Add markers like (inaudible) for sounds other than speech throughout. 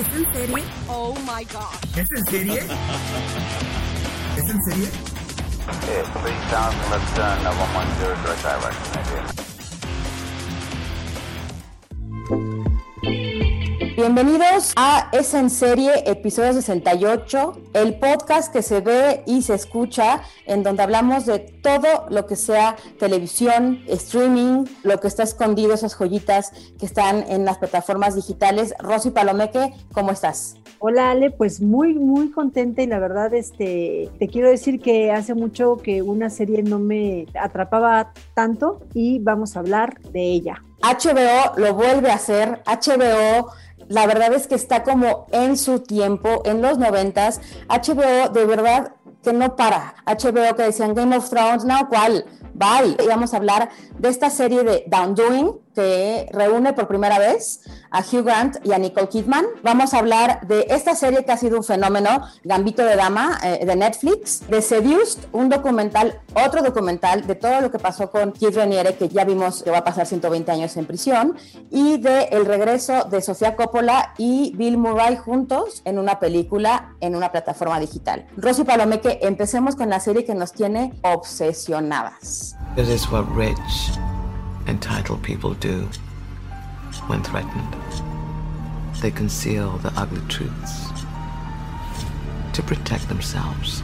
¿Es en serie? Oh my god. ¿Es en serie? ¿Es en serie? Okay, Bienvenidos a Es en Serie, episodio 68, el podcast que se ve y se escucha, en donde hablamos de todo lo que sea televisión, streaming, lo que está escondido, esas joyitas que están en las plataformas digitales. Rosy Palomeque, ¿cómo estás? Hola Ale, pues muy muy contenta y la verdad este te quiero decir que hace mucho que una serie no me atrapaba tanto y vamos a hablar de ella. HBO lo vuelve a hacer, HBO la verdad es que está como en su tiempo, en los noventas, HBO de verdad que no para. HBO que decían Game of Thrones, no, ¿cuál? Bye. Y vamos a hablar de esta serie de Down Doing, que reúne por primera vez a Hugh Grant y a Nicole Kidman. Vamos a hablar de esta serie que ha sido un fenómeno, Gambito de Dama, eh, de Netflix, de Seduced, un documental, otro documental de todo lo que pasó con Keith Raniere, que ya vimos que va a pasar 120 años en prisión, y de el regreso de Sofía Coppola y Bill Murray juntos en una película en una plataforma digital. Rosy Palomeque, empecemos con la serie que nos tiene obsesionadas. It is what rich, entitled people do when threatened. They conceal the ugly truths to protect themselves.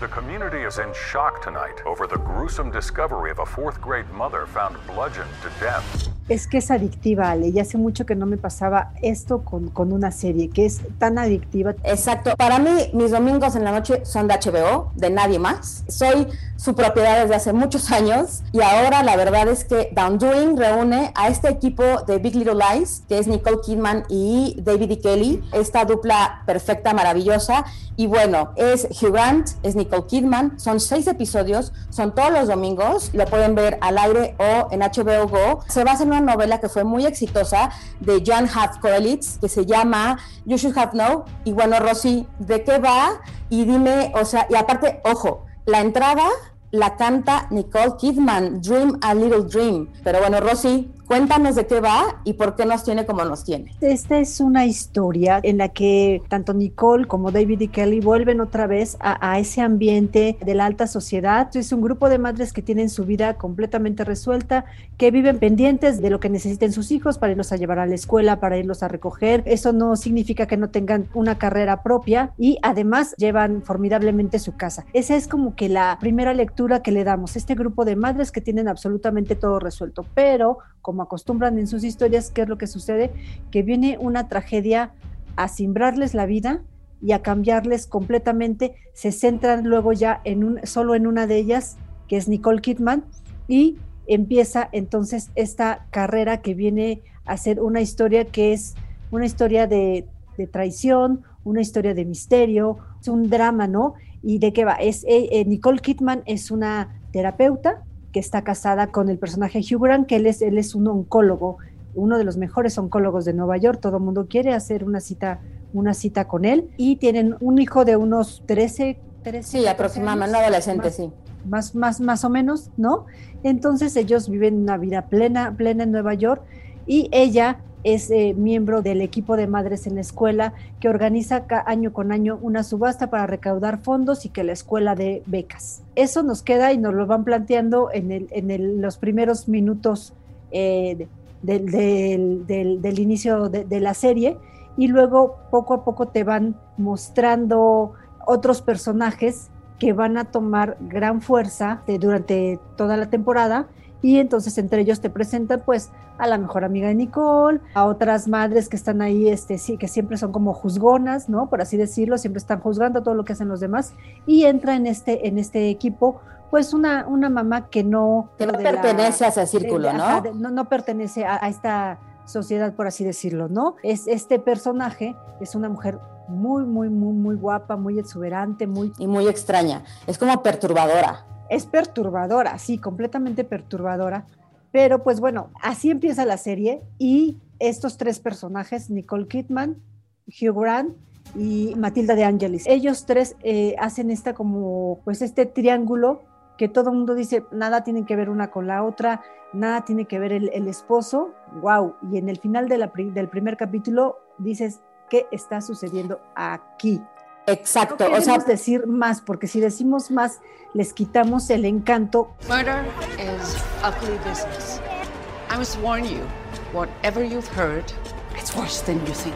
The community is in shock tonight over the gruesome discovery of a fourth grade mother found bludgeoned to death. Es que es adictiva, Ale, y hace mucho que no me pasaba esto con, con una serie, que es tan adictiva. Exacto. Para mí, mis domingos en la noche son de HBO, de nadie más. Soy su propiedad desde hace muchos (laughs) años y ahora la verdad es que Down Doing reúne a este equipo de Big Little Lies, que es Nicole Kidman y David E. Kelly, esta dupla perfecta, maravillosa. Y bueno, es Hugh Grant, es Nicole Kidman, son seis episodios, son todos los domingos, lo pueden ver al aire o en HBO Go. Se basa en una novela que fue muy exitosa de Jan Korelitz que se llama You Should Have Known. Y bueno, Rosy, ¿de qué va? Y dime, o sea, y aparte, ojo, la entrada la canta Nicole Kidman, Dream a Little Dream. Pero bueno, Rosy, Cuéntanos de qué va y por qué nos tiene como nos tiene. Esta es una historia en la que tanto Nicole como David y Kelly vuelven otra vez a, ese ambiente de la alta sociedad. Es un grupo de madres que tienen su vida completamente resuelta, que viven pendientes de lo que necesiten sus hijos para irlos a llevar a la escuela, para irlos a recoger. Eso no significa que no tengan una carrera propia y además llevan formidablemente su casa. Esa es como que la primera lectura que le damos. Este grupo de madres que tienen absolutamente todo resuelto, pero como acostumbran en sus historias, ¿qué es lo que sucede? Que viene una tragedia a simbrarles la vida y a cambiarles completamente. Se centran luego ya en un, solo en una de ellas, que es Nicole Kidman, y empieza entonces esta carrera que viene a ser una historia que es una historia de, traición, una historia de misterio, es un drama, ¿no? ¿Y de qué va? Es, eh, eh, Nicole Kidman es una terapeuta que está casada con el personaje Hugh Grant, que él es, él es un oncólogo, uno de los mejores oncólogos de Nueva York. Todo el mundo quiere hacer una cita, una cita con él. Y tienen un hijo de unos 13, 13 Sí, aproximadamente, un adolescente, sí. Más, más, más o menos, ¿no? Entonces ellos viven una vida plena, plena en Nueva York y ella es eh, miembro del equipo de madres en la escuela que organiza año con año una subasta para recaudar fondos y que la escuela dé becas. Eso nos queda y nos lo van planteando en, el, en los primeros minutos eh, del, inicio de, la serie y luego poco a poco te van mostrando otros personajes que van a tomar gran fuerza durante toda la temporada y entonces entre ellos te presentan pues a la mejor amiga de Nicole, a otras madres que están ahí, este, sí, que siempre son como juzgonas, ¿no? Por así decirlo, siempre están juzgando todo lo que hacen los demás y entra en este, en este equipo pues una, una mamá que no... Que no pertenece a ese círculo, ¿no? ¿no? no pertenece a, esta sociedad, por así decirlo, ¿no? Es este personaje, es una mujer muy, muy, muy, muy guapa, muy exuberante, muy... Y muy extraña. Es como perturbadora. Es perturbadora, sí, completamente perturbadora. Pero pues bueno, así empieza la serie y estos tres personajes, Nicole Kidman, Hugh Grant y Matilda de Angelis, ellos tres eh, hacen esta como, pues este triángulo que todo el mundo dice, nada tiene que ver una con la otra, nada tiene que ver el, esposo, wow, y en el final de del primer capítulo dices, ¿qué está sucediendo aquí? Exacto, no o sea, decir más, porque si decimos más, les quitamos el encanto. Murder is ugly business. I must warn you, whatever you've heard, it's worse than you think.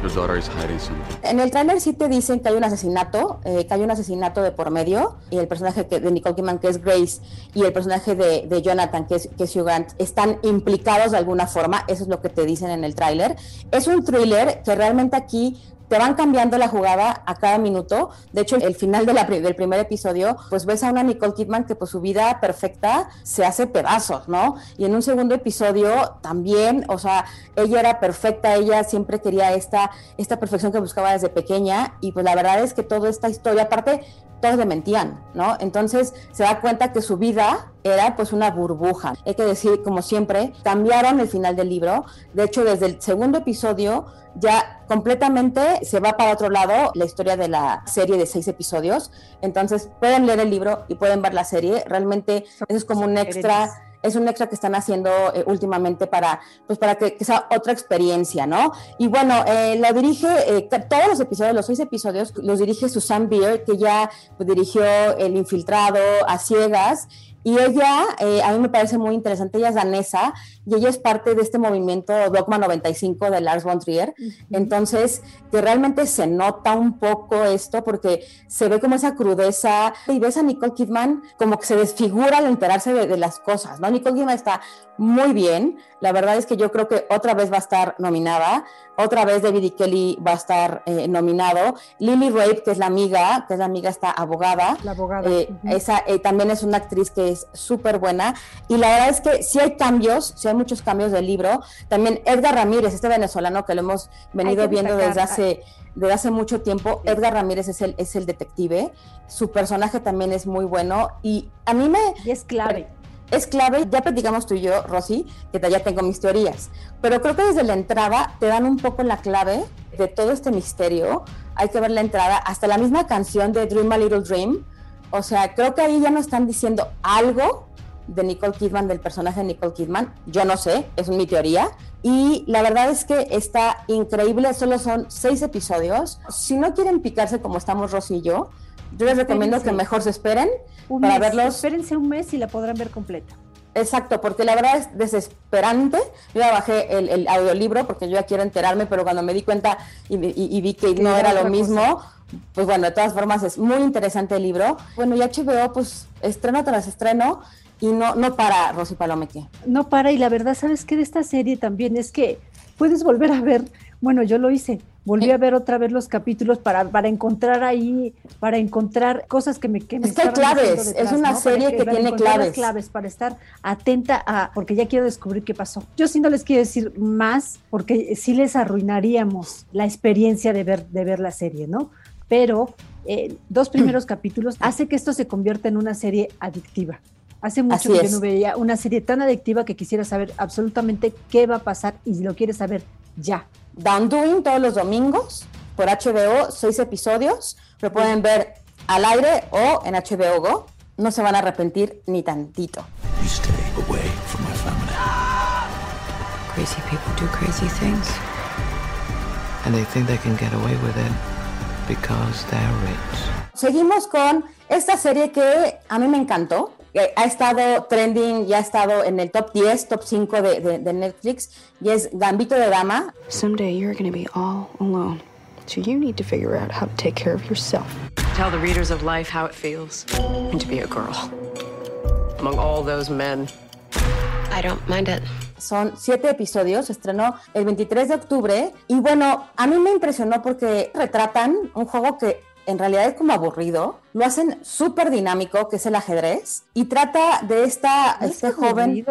Your daughter is hiding something. En el tráiler sí te dicen que hay un asesinato, eh, que hay un asesinato de por medio, y el personaje que, de Nicole Kidman, que es Grace, y el personaje de, de Jonathan, que es, que es Hugh Grant, están implicados de alguna forma, eso es lo que te dicen en el tráiler. Es un thriller que realmente aquí te van cambiando la jugada a cada minuto. De hecho, el final del primer episodio, pues ves a una Nicole Kidman que pues su vida perfecta se hace pedazos, ¿no? Y en un segundo episodio también, o sea, ella era perfecta, ella siempre quería esta, esta perfección que buscaba desde pequeña y pues la verdad es que toda esta historia, aparte, todos le mentían, ¿no? Entonces se da cuenta que su vida era pues una burbuja. Hay que decir, como siempre, cambiaron el final del libro. De hecho, desde el segundo episodio ya completamente se va para otro lado la historia de la serie de seis episodios. Entonces pueden leer el libro y pueden ver la serie. Realmente eso es como un extra es un extra que están haciendo eh, últimamente para, pues para que, que, sea otra experiencia, ¿no? Y bueno, eh, la dirige, eh, todos los episodios, los seis episodios, los dirige Susan Beer, que ya pues, dirigió El Infiltrado, A Ciegas, y ella, eh, a mí me parece muy interesante, ella es danesa y ella es parte de este movimiento Dogma 95 de Lars von Trier. Uh -huh. Entonces, que realmente se nota un poco esto porque se ve como esa crudeza y ves a Nicole Kidman como que se desfigura al enterarse de, de las cosas, ¿no? Nicole Kidman está muy bien, la verdad es que yo creo que otra vez va a estar nominada, otra vez David y Kelly va a estar eh, nominado, Lily Rape, que es la amiga, que es la amiga esta abogada, la abogada. Eh, uh -huh. esa eh, también es una actriz que es súper buena y la verdad es que sí hay cambios, sí hay muchos cambios del libro, también Edgar Ramírez, este venezolano que lo hemos venido viendo destacar. desde hace desde hace mucho tiempo. Edgar Ramírez es el, es el detective. Su personaje también es muy bueno. Y a mí me. Y es clave. Es clave. Ya platicamos tú y yo, Rosy, que ya tengo mis teorías. Pero creo que desde la entrada te dan un poco la clave de todo este misterio. Hay que ver la entrada. Hasta la misma canción de Dream a Little Dream. O sea, creo que ahí ya nos están diciendo algo de Nicole Kidman, del personaje de Nicole Kidman. Yo no sé, es mi teoría. Y la verdad es que está increíble, solo son seis episodios. Si no quieren picarse como estamos Rosy y yo, yo les recomiendo Espérense. que mejor se esperen Un para mes, verlos. Espérense un mes y la podrán ver completa. Exacto, porque la verdad es desesperante. Yo ya bajé el, el audiolibro porque yo ya quiero enterarme, pero cuando me di cuenta y, y, y vi que no era lo mismo, cosa. pues bueno, de todas formas es muy interesante el libro. Bueno, y HBO, pues estreno tras estreno y no, no para Rosy Palomeque. No para, y la verdad, ¿sabes qué de esta serie también? Es que puedes volver a ver, bueno, yo lo hice, volví a ver otra vez los capítulos para, para encontrar ahí, para encontrar cosas que me, que me Es que hay claves, detrás, es una ¿no? serie Para que para tiene claves. claves, para estar atenta a, porque ya quiero descubrir qué pasó. Yo sí no les quiero decir más, porque sí les arruinaríamos la experiencia de ver, de ver la serie, ¿no? Pero eh, dos primeros (clears throat) capítulos hace que esto se convierta en una serie adictiva. Hace mucho Así que es. yo no veía una serie tan adictiva que quisiera saber absolutamente qué va a pasar y si lo quieres saber ya. Down Doing todos los domingos por HBO, seis episodios. Lo pueden ver al aire o en HBO Go. No se van a arrepentir ni tantito. You stay away from my family. Crazy people do crazy things. And they think they can get away with it because they're rich. Seguimos con esta serie que a mí me encantó. Que Ha estado trending, ya ha estado en el top 10, top 5 de, de- de Netflix, y es Gambito de Dama. Someday you're going to be all alone. So you need to figure out how to take care of yourself. Tell the readers of life how it feels to be a girl among all those men. I don't mind it. Son siete episodios, se estrenó el 23 de octubre y bueno, a mí me impresionó porque retratan un juego que en realidad es como aburrido, lo hacen súper dinámico, que es el ajedrez, y trata de esta, este joven,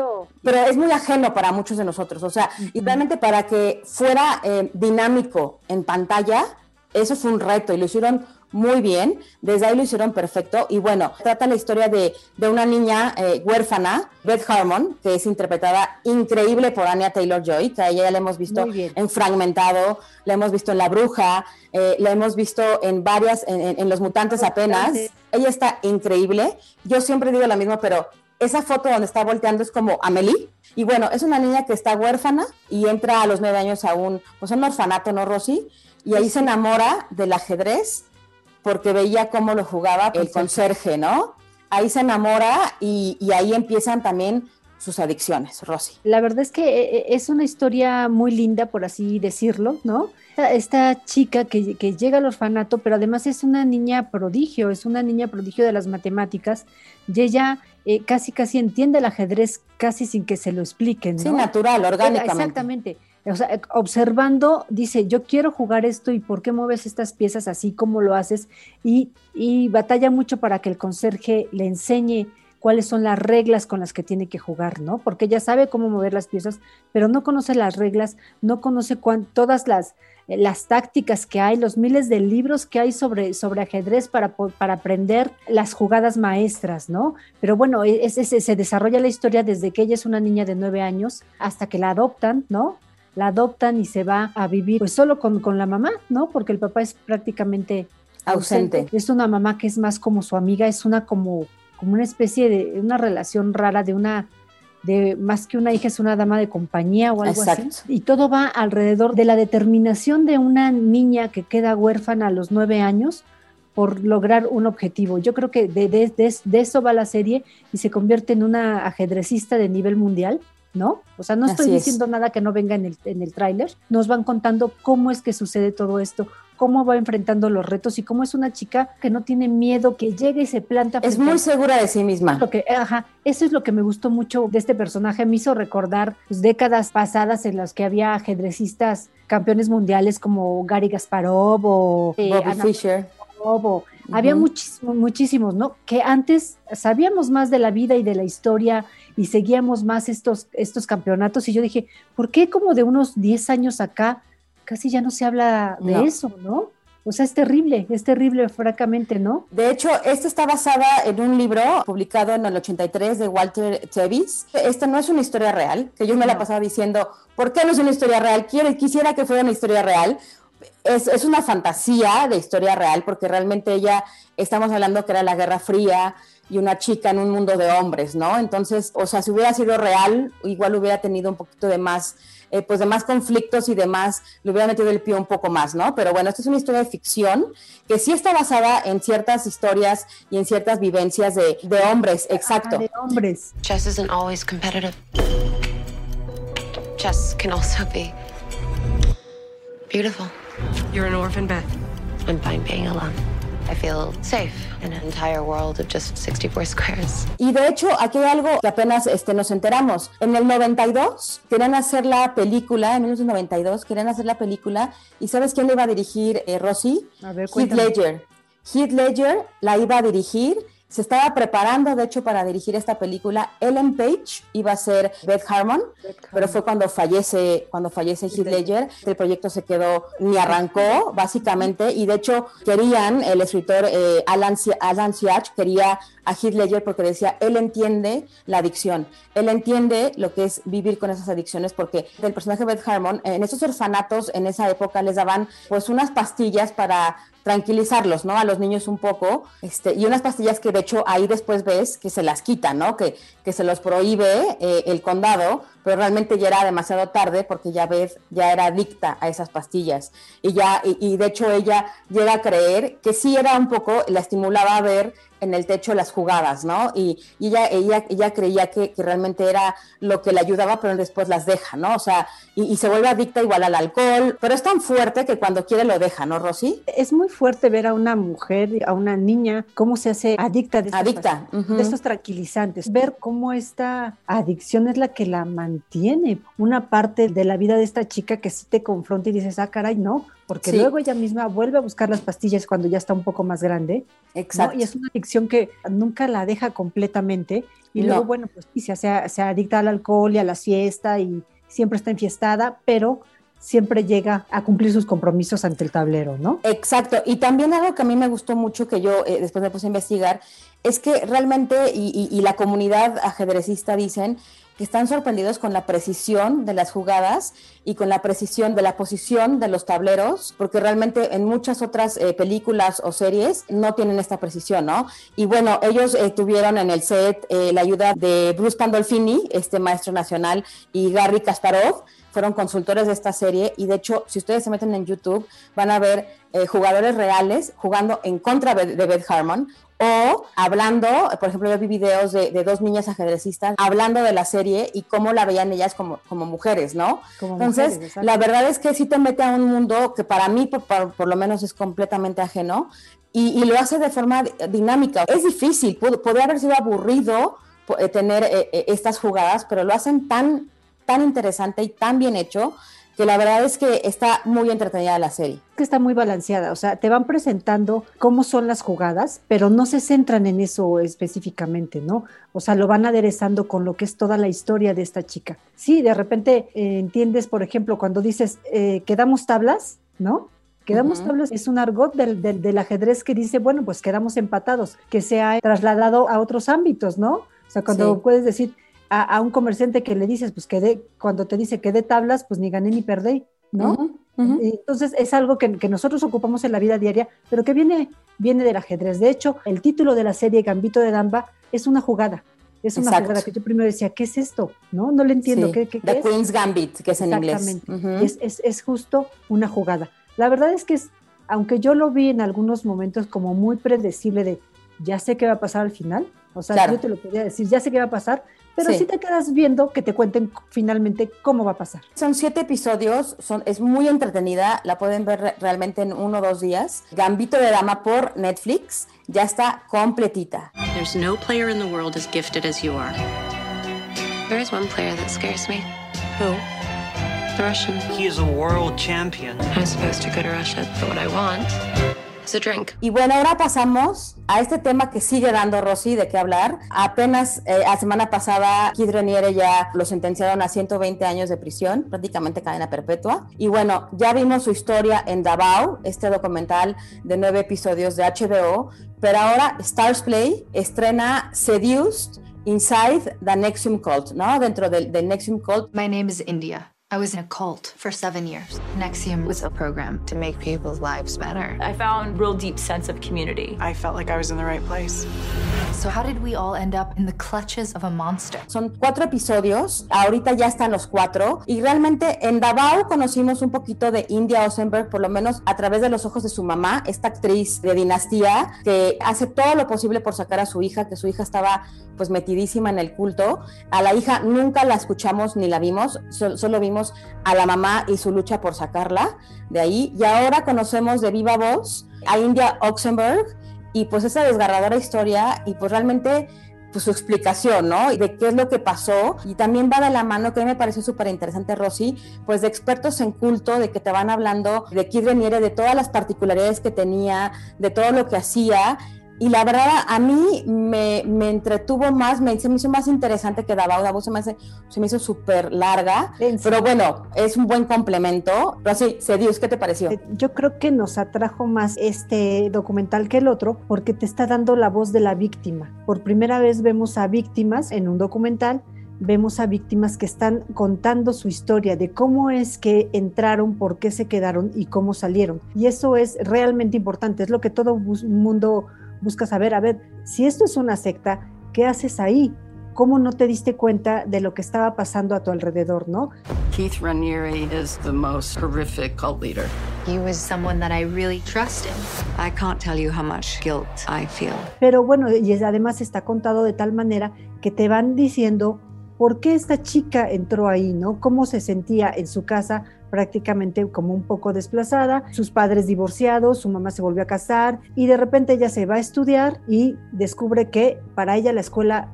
pero es muy ajeno para muchos de nosotros, o sea, y realmente para que fuera eh, dinámico en pantalla, eso fue un reto y lo hicieron muy bien, desde ahí lo hicieron perfecto. Y bueno, trata la historia de, una niña eh, huérfana, Beth Harmon, que es interpretada increíble por Anya Taylor-Joy, que a ella ya la hemos visto en Fragmentado, la hemos visto en La Bruja, eh, la hemos visto en varias, en, Los Mutantes apenas, ella está increíble, yo siempre digo lo mismo, pero esa foto donde está volteando es como Amelie. Y bueno, es una niña que está huérfana y entra a los nueve años a un, pues un orfanato, ¿no, Rosy? Y ahí se enamora del ajedrez porque veía cómo lo jugaba el conserje, ¿no? Ahí se enamora y, ahí empiezan también sus adicciones, Rosy. La verdad es que eh, eh, es una historia muy linda, por así decirlo, ¿no? Esta chica que, llega al orfanato, pero además es una niña prodigio, es una niña prodigio de las matemáticas, y ella eh, casi casi entiende el ajedrez casi sin que se lo expliquen. ¿no? Sí, natural, orgánicamente. Exactamente o sea, observando, dice, yo quiero jugar esto y por qué mueves estas piezas así como lo haces y, y batalla mucho para que el conserje le enseñe cuáles son las reglas con las que tiene que jugar, ¿no? Porque ella sabe cómo mover las piezas, pero no conoce las reglas, no conoce todas las, las tácticas que hay, los miles de libros que hay sobre, sobre ajedrez para, para aprender las jugadas maestras, ¿no? Pero bueno, se desarrolla la historia desde que ella es una niña de nueve años hasta que la adoptan, ¿no? La adoptan y se va a vivir pues solo con, con la mamá, ¿no? Porque el papá es prácticamente ausente. Es una mamá que es más como su amiga, es una como, como una especie de una relación rara de una de más que una hija es una dama de compañía o algo así. Y todo va alrededor de la determinación de una niña que queda huérfana a los nueve años por lograr un objetivo. Yo creo que de, de, de eso va la serie y se convierte en una ajedrecista de nivel mundial ¿no? O sea, no estoy diciendo nada que no venga en el, en el tráiler, nos van contando cómo es que sucede todo esto, cómo va enfrentando los retos y cómo es una chica que no tiene miedo, que llega y se planta. Es muy segura de sí misma. Lo que, ajá, eso es lo que me gustó mucho de este personaje. Me hizo recordar pues, décadas pasadas en las que había ajedrecistas campeones mundiales como Gary Gasparov o eh, Bobby Fischer. Había muchísimos, muchísimos, ¿no? Que antes sabíamos más de la vida y de la historia y seguíamos más estos, estos campeonatos y yo dije, ¿por qué como de unos 10 años acá casi ya no se habla de eso, ¿no? O sea, es terrible, es terrible, francamente, ¿no? De hecho, esta está basada en un libro publicado en el 83 de Walter Tevis. Esta no es una historia real, que yo me la pasaba diciendo, ¿por qué no es una historia real? Quiero, quisiera que fuera una historia real. Es, es, una fantasía de historia real, porque realmente ella, estamos hablando que era la Guerra Fría, y una chica en un mundo de hombres, ¿no? Entonces, o sea, si hubiera sido real, igual hubiera tenido un poquito de más, eh, pues de más conflictos y demás, le hubiera metido el pie un poco más, ¿no? Pero bueno, esta es una historia de ficción que sí está basada en ciertas historias y en ciertas vivencias de, de hombres, exacto. de hombres. Chess isn't always competitive. Chess can also be beautiful. You're an orphan, Beth. I'm fine being alone. I feel safe in an entire world of just 64 squares. Y de hecho, aquí hay algo que apenas este, nos enteramos. En el 92 querían hacer la película, en 1992 querían hacer la película, y ¿sabes quién le iba a dirigir, eh, Rosy? A ver, Heath Ledger. Heath Ledger la iba a dirigir se estaba preparando, de hecho, para dirigir esta película. Ellen Page iba a ser Beth Harmon, pero fue cuando fallece, cuando fallece Heath Ledger. El proyecto se quedó, ni arrancó, básicamente, y de hecho querían, el escritor eh, Alan, Alan Siach quería a Heath Ledger porque decía, él entiende la adicción, él entiende lo que es vivir con esas adicciones, porque el personaje Beth Harmon, en esos orfanatos en esa época les daban pues unas pastillas para tranquilizarlos, ¿no? A los niños un poco, este, y unas pastillas que de hecho ahí después ves que se las quitan, ¿no? Que, que se los prohíbe eh, el condado, pero realmente ya era demasiado tarde porque ya ves, ya era adicta a esas pastillas. Y ya, y, y de hecho ella llega a creer que sí era un poco, la estimulaba a ver en el techo las jugadas, ¿no? Y, ella, ella, ella creía que, realmente era lo que le ayudaba, pero después las deja, ¿no? O sea, y, se vuelve adicta igual al alcohol, pero es tan fuerte que cuando quiere lo deja, ¿no, Rosy? Es muy fuerte ver a una mujer, a una niña, cómo se hace adicta de, adicta. de estos tranquilizantes, ver cómo esta adicción es la que la mantiene tiene una parte de la vida de esta chica que sí te confronta y dices, ah, caray, no, porque luego ella misma vuelve a buscar las pastillas cuando ya está un poco más grande. Exacto. Y es una adicción que nunca la deja completamente. Y luego, bueno, pues sí, se, se adicta al alcohol y a la siesta y siempre está enfiestada, pero siempre llega a cumplir sus compromisos ante el tablero, ¿no? Exacto. Y también algo que a mí me gustó mucho, que yo eh, después me puse a investigar, es que realmente, y, la comunidad ajedrecista dicen, que están sorprendidos con la precisión de las jugadas y con la precisión de la posición de los tableros, porque realmente en muchas otras eh, películas o series no tienen esta precisión, ¿no? Y bueno, ellos eh, tuvieron en el set la ayuda de Bruce Pandolfini, este maestro nacional, y Gary Kasparov, fueron consultores de esta serie y de hecho, si ustedes se meten en YouTube, van a ver eh, jugadores reales jugando en contra de Beth Harmon o hablando, por ejemplo, yo vi videos de, dos niñas ajedrecistas hablando de la serie y cómo la veían ellas como, como mujeres, ¿no? Entonces, la verdad es que sí te mete a un mundo que para mí, por, lo menos, es completamente ajeno y, lo hace de forma dinámica. Es difícil, podría haber sido aburrido eh, tener eh, estas jugadas, pero lo hacen tan tan interesante y tan bien hecho que la verdad es que está muy entretenida la serie. Que está muy balanceada, o sea, te van presentando cómo son las jugadas, pero no se centran en eso específicamente, ¿no? O sea, lo van aderezando con lo que es toda la historia de esta chica. Sí, de repente eh, entiendes, por ejemplo, cuando dices, eh, quedamos tablas, ¿no? Quedamos tablas es un argot del, del, ajedrez que dice, bueno, pues quedamos empatados, que se ha trasladado a otros ámbitos, ¿no? O sea, cuando puedes decir, a, un comerciante que le dices, pues que cuando te dice que de tablas, pues ni gané ni perdí, ¿no? Entonces es algo que, nosotros ocupamos en la vida diaria, pero que viene, viene del ajedrez. De hecho, el título de la serie Gambito de Damba es una jugada. Es una jugada que yo primero decía, ¿qué es esto? No, no le entiendo. ¿Qué, qué, The Queen's Gambit, que es en inglés. Exactamente. es, es, es justo una jugada. La verdad es que es, aunque yo lo vi en algunos momentos como muy predecible de, ya sé qué va a pasar al final, o sea, yo te lo podía decir, ya sé qué va a pasar, pero sí. te quedas viendo que te cuenten finalmente cómo va a pasar. Son siete episodios, son, es muy entretenida, la pueden ver realmente en uno o dos días. Gambito de Dama por Netflix, ya está completita. There's no player in the world as gifted as you are. There is one player that scares me. Who? The Russian. He is a world champion. I'm supposed to go to Russia, but what I want y bueno, ahora pasamos a este tema que sigue dando Rosy de qué hablar. Apenas eh, la semana pasada, Kid Reniere ya lo sentenciaron a 120 años de prisión, prácticamente cadena perpetua. Y bueno, ya vimos su historia en Davao, este documental de nueve episodios de HBO, pero ahora Stars Play estrena Seduced Inside the Nexium Cult, ¿no? Dentro del, del Nexium Cult. My name is India. I was in a cult for seven years. Nexium was a program to make people's lives better. I found real deep sense of community. I felt like I was in the right place. So how did we all end up in the clutches of a monster? Son cuatro episodios, ahorita ya están los cuatro, y realmente en Davao conocimos un poquito de India Osenberg, por lo menos a través de los ojos de su mamá, esta actriz de dinastía que hace todo lo posible por sacar a su hija, que su hija estaba pues metidísima en el culto. A la hija nunca la escuchamos ni la vimos, solo vimos a la mamá y su lucha por sacarla de ahí. Y ahora conocemos de viva voz a India Oxenberg y pues esa desgarradora historia y pues realmente pues su explicación, ¿no? De qué es lo que pasó. Y también va de la mano, que a mí me pareció súper interesante, Rosy, pues de expertos en culto, de que te van hablando de Kid Reniere, de todas las particularidades que tenía, de todo lo que hacía y la verdad a mí me, me entretuvo más, me, se me hizo más interesante que Davao. Davao se me, se me hizo súper larga, pero bueno, es un buen complemento. Pero sí, Sedius, ¿qué te pareció? Eh, yo creo que nos atrajo más este documental que el otro porque te está dando la voz de la víctima. Por primera vez vemos a víctimas en un documental vemos a víctimas que están contando su historia de cómo es que entraron, por qué se quedaron y cómo salieron. Y eso es realmente importante, es lo que todo mundo busca saber, a ver, si esto es una secta, ¿qué haces ahí? ¿Cómo no te diste cuenta de lo que estaba pasando a tu alrededor, no? Keith Raniere is the most horrific cult leader. He was someone that I really trusted. I can't tell you how much guilt I feel. Pero bueno, y además está contado de tal manera que te van diciendo por qué esta chica entró ahí, ¿no? Cómo se sentía en su casa prácticamente como un poco desplazada, sus padres divorciados, su mamá se volvió a casar y de repente ella se va a estudiar y descubre que para ella la escuela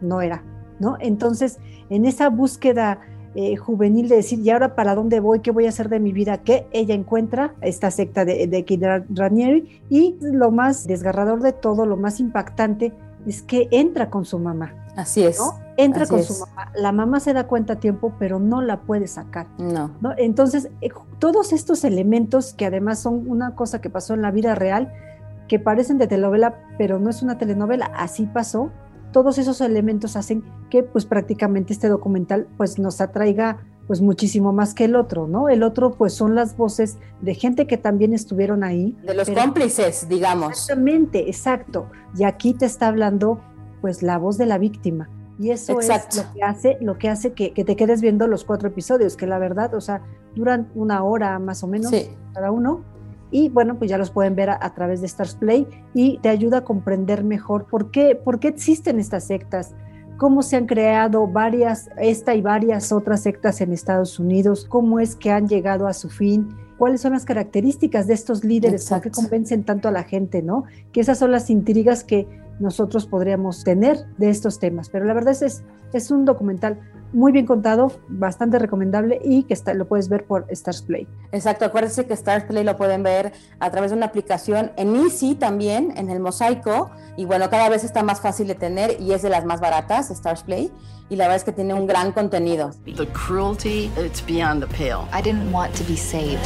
no era, ¿no? Entonces, en esa búsqueda eh, juvenil de decir, ¿y ahora para dónde voy? ¿Qué voy a hacer de mi vida? Que ella encuentra esta secta de, de Kid Ranieri y lo más desgarrador de todo, lo más impactante, es que entra con su mamá. Así es. ¿no? Entra Así con es. su mamá. La mamá se da cuenta a tiempo, pero no la puede sacar. No. ¿no? Entonces, eh, todos estos elementos que además son una cosa que pasó en la vida real, que parecen de telenovela, pero no es una telenovela, así pasó. Todos esos elementos hacen que pues prácticamente este documental pues nos atraiga pues muchísimo más que el otro, ¿no? El otro pues son las voces de gente que también estuvieron ahí. De los pero- cómplices, digamos. Exactamente, exacto. Y aquí te está hablando pues la voz de la víctima. Y eso Exacto. es lo que hace, lo que hace que, que te quedes viendo los cuatro episodios, que la verdad, o sea, duran una hora más o menos Sí. cada uno. Y bueno, pues ya los pueden ver a, a través de Stars Play y te ayuda a comprender mejor por qué, por qué existen estas sectas, cómo se han creado varias, esta y varias otras sectas en Estados Unidos, cómo es que han llegado a su fin, cuáles son las características de estos líderes, por qué Exacto. convencen tanto a la gente, ¿no? Que esas son las intrigas que nosotros podríamos tener de estos temas. Pero la verdad es, es, es un documental muy bien contado, bastante recomendable y que está, lo puedes ver por Stars Play. Exacto, acuérdense que Stars Play lo pueden ver a través de una aplicación en Easy también, en el mosaico, y bueno, cada vez está más fácil de tener y es de las más baratas, Stars Play, y la verdad es que tiene un gran contenido. The cruelty, it's beyond the pale. I didn't want to be saved.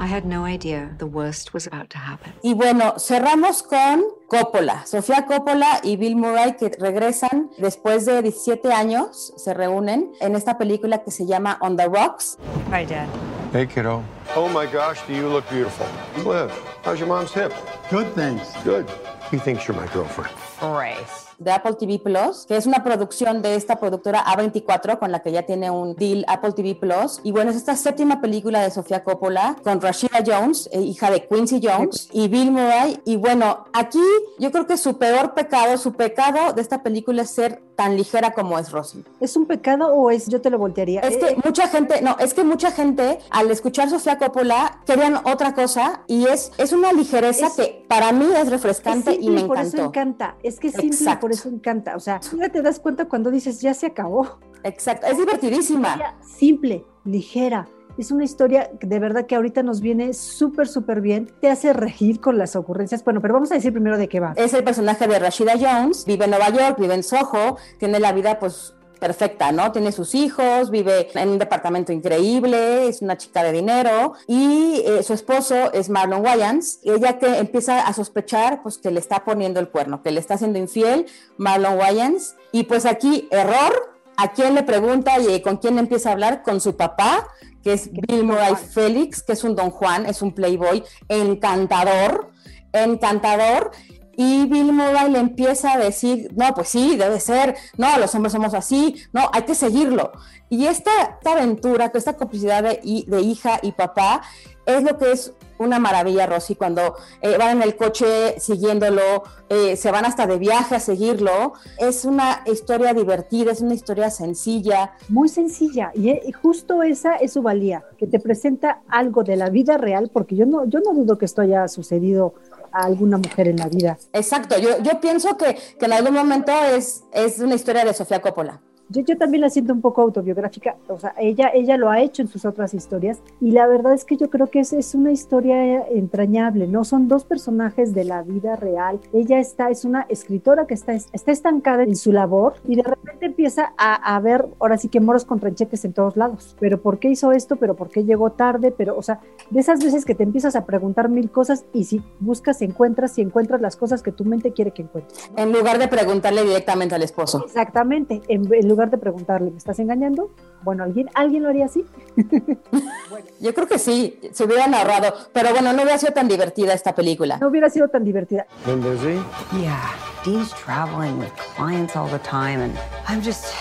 I had no idea the worst was about to happen. Y bueno, cerramos con Coppola, Sofía Coppola y Bill Murray que regresan después de 17 años, se reúnen en esta película que se llama On the Rocks. Hi, Dad. Hey, kiddo. Oh my gosh, do you look beautiful. Cliff, how's your mom's hip? Good, thanks. Good. He thinks you're my girlfriend. Grace. De Apple TV Plus, que es una producción de esta productora A24 con la que ya tiene un deal Apple TV Plus. Y bueno, es esta séptima película de Sofía Coppola con Rashida Jones, eh, hija de Quincy Jones, y Bill Murray. Y bueno, aquí yo creo que su peor pecado, su pecado de esta película es ser tan ligera como es Rosy. ¿Es un pecado o es yo te lo voltearía? Es Eh, que mucha gente, no, es que mucha gente al escuchar Sofía Coppola querían otra cosa y es, es una ligereza Es- que para mí es refrescante es y me por eso encanta. Es que es simple y por eso encanta. O sea, tú ya te das cuenta cuando dices ya se acabó. Exacto, es divertidísima. Simple, ligera. Es una historia de verdad que ahorita nos viene súper, súper bien. Te hace regir con las ocurrencias. Bueno, pero vamos a decir primero de qué va. Es el personaje de Rashida Jones, vive en Nueva York, vive en Soho, tiene la vida pues perfecta, ¿no? Tiene sus hijos, vive en un departamento increíble, es una chica de dinero y eh, su esposo es Marlon Wayans, ella que empieza a sospechar pues que le está poniendo el cuerno, que le está haciendo infiel Marlon Wayans y pues aquí error, ¿a quién le pregunta y con quién empieza a hablar? Con su papá, que es Bill Murray Félix, que es un don Juan, es un playboy encantador, encantador. Y Bill Murray le empieza a decir, no, pues sí, debe ser, no, los hombres somos así, no, hay que seguirlo. Y esta, esta aventura, esta complicidad de, de hija y papá, es lo que es una maravilla, Rosy, cuando eh, van en el coche siguiéndolo, eh, se van hasta de viaje a seguirlo. Es una historia divertida, es una historia sencilla. Muy sencilla. Y eh, y justo esa es su valía, que te presenta algo de la vida real, porque yo no, yo no dudo que esto haya sucedido a alguna mujer en la vida. Exacto, yo, yo pienso que, que en algún momento es, es una historia de Sofía Coppola. Yo, yo también la siento un poco autobiográfica, o sea, ella, ella lo ha hecho en sus otras historias y la verdad es que yo creo que es, es una historia entrañable, ¿no? Son dos personajes de la vida real. Ella está, es una escritora que está, está estancada en su labor y de repente empieza a, a ver, ahora sí que moros con tranchetes en todos lados. Pero ¿por qué hizo esto? ¿Pero por qué llegó tarde? Pero, o sea, de esas veces que te empiezas a preguntar mil cosas y si buscas, encuentras y encuentras las cosas que tu mente quiere que encuentres. En lugar de preguntarle directamente al esposo. Exactamente, en, en lugar de preguntarle, ¿me estás engañando? Bueno, ¿alguien, ¿alguien lo haría así? (laughs) Yo creo que sí, se hubieran ahorrado, pero bueno, no hubiera sido tan divertida esta película. No hubiera sido tan divertida. Been busy? Yeah, Dean's traveling with clients all the time, and I'm just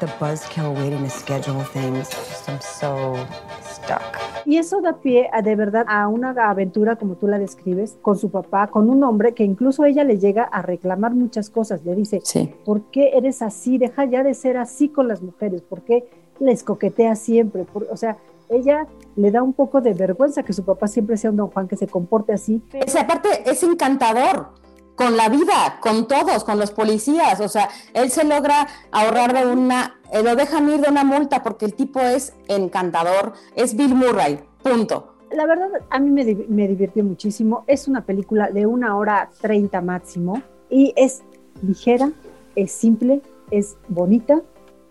the buzzkill waiting to schedule things. Just, I'm so stuck. Y eso da pie a de verdad a una aventura como tú la describes, con su papá, con un hombre que incluso ella le llega a reclamar muchas cosas. Le dice, Sí. ¿por qué eres así? Deja ya de ser así con las mujeres. ¿Por qué les coquetea siempre? Por- o sea, ella le da un poco de vergüenza que su papá siempre sea un don Juan que se comporte así. Es, aparte, es encantador. Con la vida, con todos, con los policías. O sea, él se logra ahorrar de una, eh, lo dejan ir de una multa porque el tipo es encantador, es Bill Murray, punto. La verdad, a mí me, me divirtió muchísimo. Es una película de una hora treinta máximo y es ligera, es simple, es bonita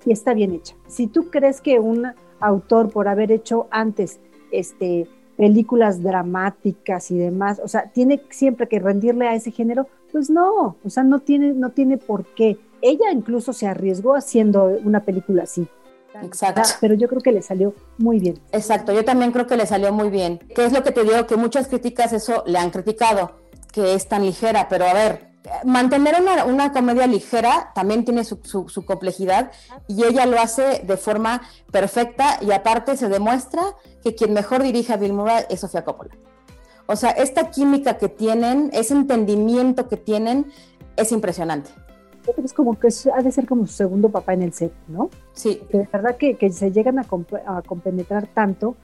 y está bien hecha. Si tú crees que un autor por haber hecho antes este películas dramáticas y demás, o sea, tiene siempre que rendirle a ese género, pues no, o sea, no tiene, no tiene por qué. Ella incluso se arriesgó haciendo una película así. Exacto. Pero yo creo que le salió muy bien. Exacto, yo también creo que le salió muy bien. ¿Qué es lo que te digo? Que muchas críticas eso le han criticado, que es tan ligera, pero a ver, mantener una, una, comedia ligera también tiene su, su, complejidad y ella lo hace de forma perfecta y aparte se demuestra que quien mejor dirige a Bill Murray es Sofía Coppola. O sea, esta química que tienen, ese entendimiento que tienen, es impresionante. Es como que ha de ser como su segundo papá en el set, ¿no? Sí. de verdad que, que se llegan a, comp a, compenetrar tanto,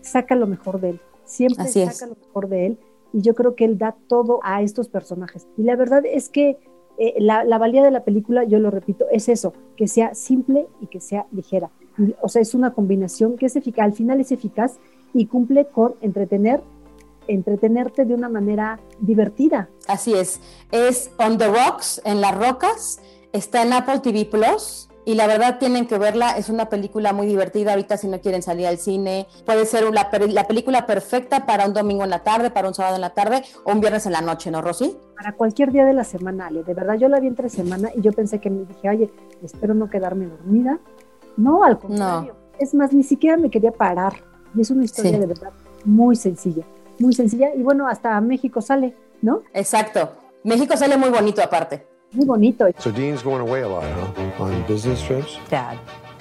saca lo mejor de él. Siempre Así saca lo mejor de él y yo creo que él da todo a estos personajes. Y la verdad es que eh, la, la, valía de la película, yo lo repito, es eso, que sea simple y que sea ligera. o sea, es una combinación que es eficaz, al final es eficaz y cumple con entretener, entretenerte de una manera divertida. Así es, es On the Rocks, en las rocas, está en Apple TV Plus y la verdad tienen que verla, es una película muy divertida ahorita si no quieren salir al cine, puede ser la, la película perfecta para un domingo en la tarde, para un sábado en la tarde o un viernes en la noche, ¿no, Rosy? Para cualquier día de la semana, Ale. de verdad yo la vi entre semana y yo pensé que me dije, oye, espero no quedarme dormida. No, al contrario. Es más, ni siquiera me quería parar. Y es una historia de verdad muy sencilla, muy sencilla. Y bueno, hasta México sale, ¿no? Exacto. México sale muy bonito aparte. Muy bonito. So Dean's going away a lot, huh? On business trips? Dad.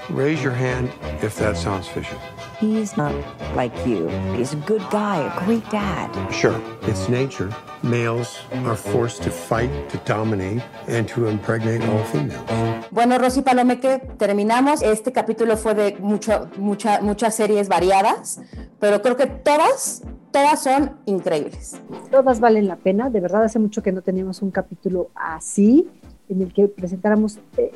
Raise your hand if that sounds fishy. He's not like you. He's a good guy, a great dad. Sure, it's nature. Males are forced to fight, to dominate, and to impregnate all females. Bueno, Rosy Palomeque, terminamos. Este capítulo fue de mucho, mucha, muchas series variadas, pero creo que todas, todas son increíbles. Todas valen la pena. De verdad, hace mucho que no teníamos un capítulo así, en el que presentáramos eh,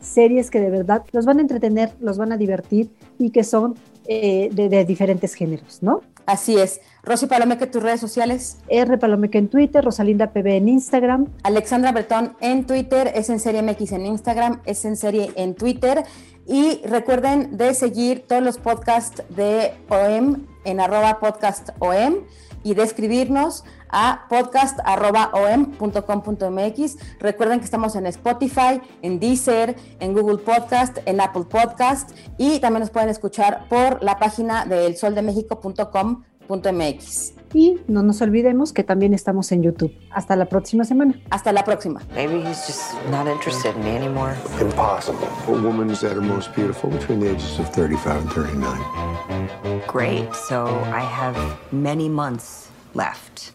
series que de verdad los van a entretener, los van a divertir y que son eh, de, de, diferentes géneros, ¿no? Así es. Rosy Palomeque, tus redes sociales. R Palomeque en Twitter, Rosalinda PB en Instagram. Alexandra Bretón en Twitter, es en serie MX en Instagram, es en serie en Twitter. Y recuerden de seguir todos los podcasts de OEM en arroba podcast OEM y de escribirnos a podcast.om.com.mx. Recuerden que estamos en Spotify, en Deezer, en Google Podcast, en Apple Podcast y también nos pueden escuchar por la página de elsoldemexico.com.mx. Y no nos olvidemos que también estamos en YouTube. Hasta la próxima semana. Hasta la próxima. Maybe he's just not interested in me anymore. Impossible. A woman is at her most beautiful between the ages of 35 and 39. Great. So I have many months left.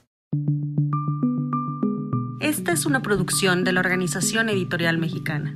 Esta es una producción de la Organización Editorial Mexicana.